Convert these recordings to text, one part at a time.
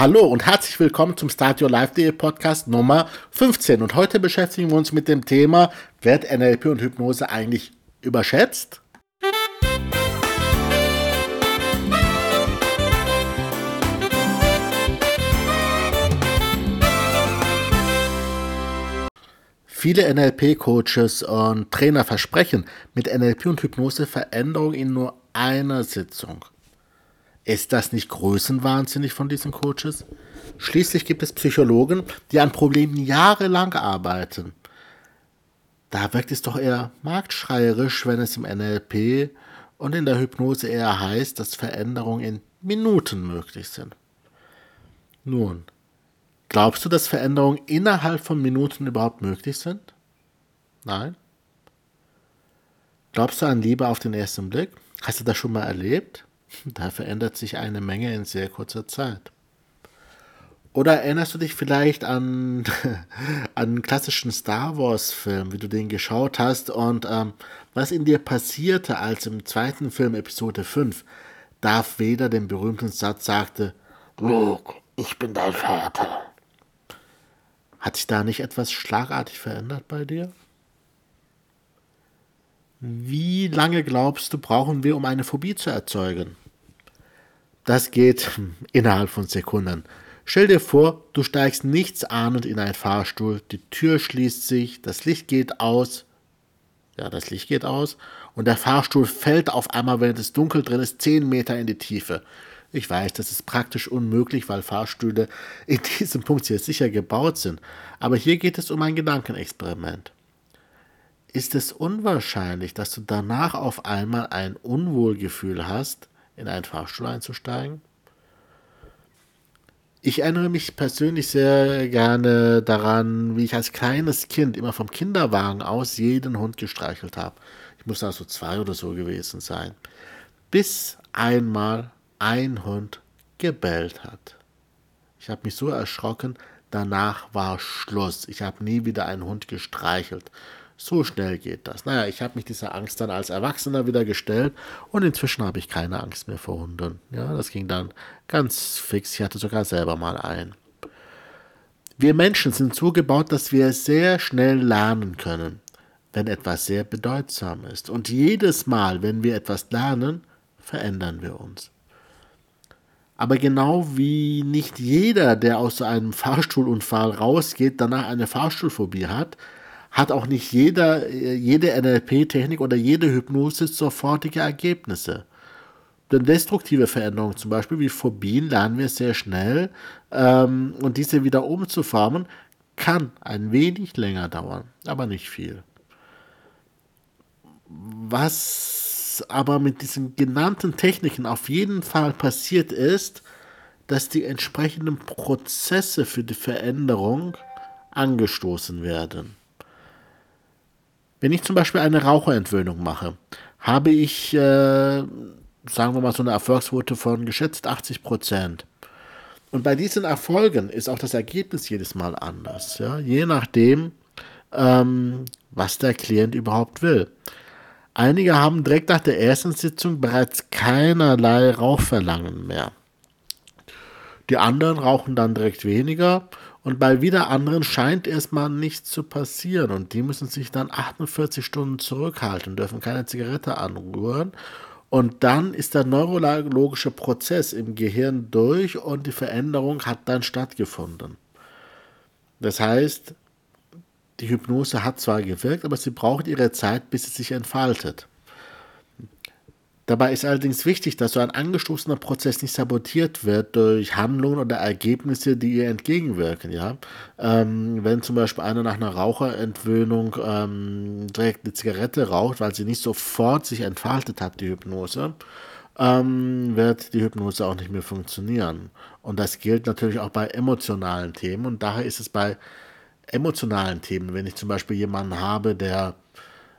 Hallo und herzlich willkommen zum Start Your Life Podcast Nummer 15. Und heute beschäftigen wir uns mit dem Thema, wird NLP und Hypnose eigentlich überschätzt? Viele NLP-Coaches und Trainer versprechen mit NLP und Hypnose Veränderung in nur einer Sitzung. Ist das nicht größenwahnsinnig von diesen Coaches? Schließlich gibt es Psychologen, die an Problemen jahrelang arbeiten. Da wirkt es doch eher marktschreierisch, wenn es im NLP und in der Hypnose eher heißt, dass Veränderungen in Minuten möglich sind. Nun, glaubst du, dass Veränderungen innerhalb von Minuten überhaupt möglich sind? Nein? Glaubst du an Liebe auf den ersten Blick? Hast du das schon mal erlebt? Da verändert sich eine Menge in sehr kurzer Zeit. Oder erinnerst du dich vielleicht an, an einen klassischen Star Wars-Film, wie du den geschaut hast und ähm, was in dir passierte, als im zweiten Film, Episode 5, Darth Vader den berühmten Satz sagte: Luke, ich bin dein Vater. Hat sich da nicht etwas schlagartig verändert bei dir? Wie lange glaubst du, brauchen wir, um eine Phobie zu erzeugen? Das geht innerhalb von Sekunden. Stell dir vor, du steigst nichts ahnend in einen Fahrstuhl, die Tür schließt sich, das Licht geht aus, ja, das Licht geht aus und der Fahrstuhl fällt auf einmal, während es dunkel drin ist, 10 Meter in die Tiefe. Ich weiß, das ist praktisch unmöglich, weil Fahrstühle in diesem Punkt hier sicher gebaut sind. Aber hier geht es um ein Gedankenexperiment ist es unwahrscheinlich, dass du danach auf einmal ein Unwohlgefühl hast, in einen Fahrstuhl einzusteigen? Ich erinnere mich persönlich sehr gerne daran, wie ich als kleines Kind immer vom Kinderwagen aus jeden Hund gestreichelt habe. Ich muss also zwei oder so gewesen sein. Bis einmal ein Hund gebellt hat. Ich habe mich so erschrocken, danach war Schluss. Ich habe nie wieder einen Hund gestreichelt. So schnell geht das. Naja, ich habe mich dieser Angst dann als Erwachsener wieder gestellt und inzwischen habe ich keine Angst mehr vor Hunden. Ja, das ging dann ganz fix. Ich hatte sogar selber mal einen. Wir Menschen sind so gebaut, dass wir sehr schnell lernen können, wenn etwas sehr bedeutsam ist. Und jedes Mal, wenn wir etwas lernen, verändern wir uns. Aber genau wie nicht jeder, der aus einem Fahrstuhlunfall rausgeht, danach eine Fahrstuhlphobie hat, hat auch nicht jeder, jede NLP-Technik oder jede Hypnose sofortige Ergebnisse. Denn destruktive Veränderungen, zum Beispiel wie Phobien, lernen wir sehr schnell ähm, und diese wieder umzuformen, kann ein wenig länger dauern, aber nicht viel. Was aber mit diesen genannten Techniken auf jeden Fall passiert ist, dass die entsprechenden Prozesse für die Veränderung angestoßen werden. Wenn ich zum Beispiel eine Raucherentwöhnung mache, habe ich, äh, sagen wir mal, so eine Erfolgsquote von geschätzt 80 Prozent. Und bei diesen Erfolgen ist auch das Ergebnis jedes Mal anders, ja? je nachdem, ähm, was der Klient überhaupt will. Einige haben direkt nach der ersten Sitzung bereits keinerlei Rauchverlangen mehr. Die anderen rauchen dann direkt weniger und bei wieder anderen scheint erstmal nichts zu passieren und die müssen sich dann 48 Stunden zurückhalten, dürfen keine Zigarette anrühren. Und dann ist der neurologische Prozess im Gehirn durch und die Veränderung hat dann stattgefunden. Das heißt, die Hypnose hat zwar gewirkt, aber sie braucht ihre Zeit, bis sie sich entfaltet. Dabei ist allerdings wichtig, dass so ein angestoßener Prozess nicht sabotiert wird durch Handlungen oder Ergebnisse, die ihr entgegenwirken. Ja? Ähm, wenn zum Beispiel einer nach einer Raucherentwöhnung ähm, direkt eine Zigarette raucht, weil sie nicht sofort sich entfaltet hat, die Hypnose, ähm, wird die Hypnose auch nicht mehr funktionieren. Und das gilt natürlich auch bei emotionalen Themen. Und daher ist es bei emotionalen Themen, wenn ich zum Beispiel jemanden habe, der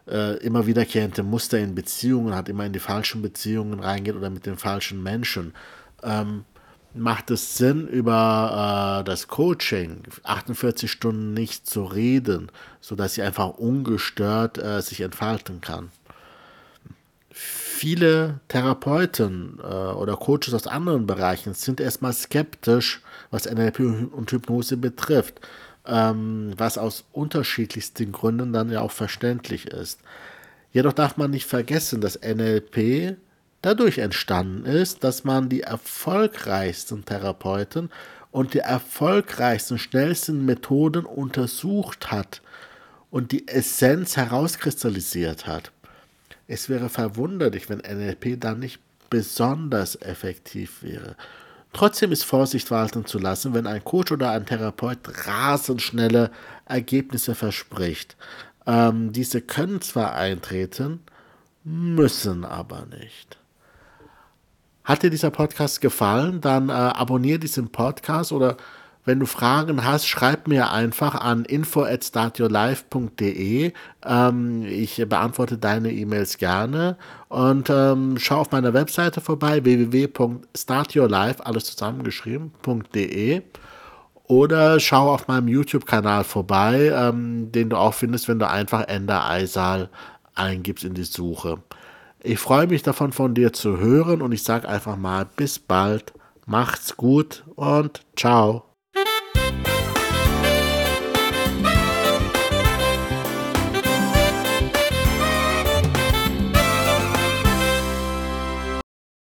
äh, immer wiederkehrende Muster in Beziehungen hat, immer in die falschen Beziehungen reingeht oder mit den falschen Menschen. Ähm, macht es Sinn, über äh, das Coaching 48 Stunden nicht zu reden, sodass sie einfach ungestört äh, sich entfalten kann? viele Therapeuten äh, oder Coaches aus anderen Bereichen sind erstmal skeptisch, was NLP und Hypnose betrifft, ähm, was aus unterschiedlichsten Gründen dann ja auch verständlich ist. Jedoch darf man nicht vergessen, dass NLP dadurch entstanden ist, dass man die erfolgreichsten Therapeuten und die erfolgreichsten, schnellsten Methoden untersucht hat und die Essenz herauskristallisiert hat. Es wäre verwunderlich, wenn NLP dann nicht besonders effektiv wäre. Trotzdem ist Vorsicht walten zu lassen, wenn ein Coach oder ein Therapeut rasend schnelle Ergebnisse verspricht. Ähm, diese können zwar eintreten, müssen aber nicht. Hat dir dieser Podcast gefallen, dann äh, abonniere diesen Podcast oder wenn du Fragen hast, schreib mir einfach an info at startyourlife.de. Ähm, ich beantworte deine E-Mails gerne und ähm, schau auf meiner Webseite vorbei www.startyourlife, alles zusammengeschrieben.de oder schau auf meinem YouTube-Kanal vorbei, ähm, den du auch findest, wenn du einfach Ender Eisal eingibst in die Suche. Ich freue mich davon von dir zu hören und ich sage einfach mal bis bald, macht's gut und ciao.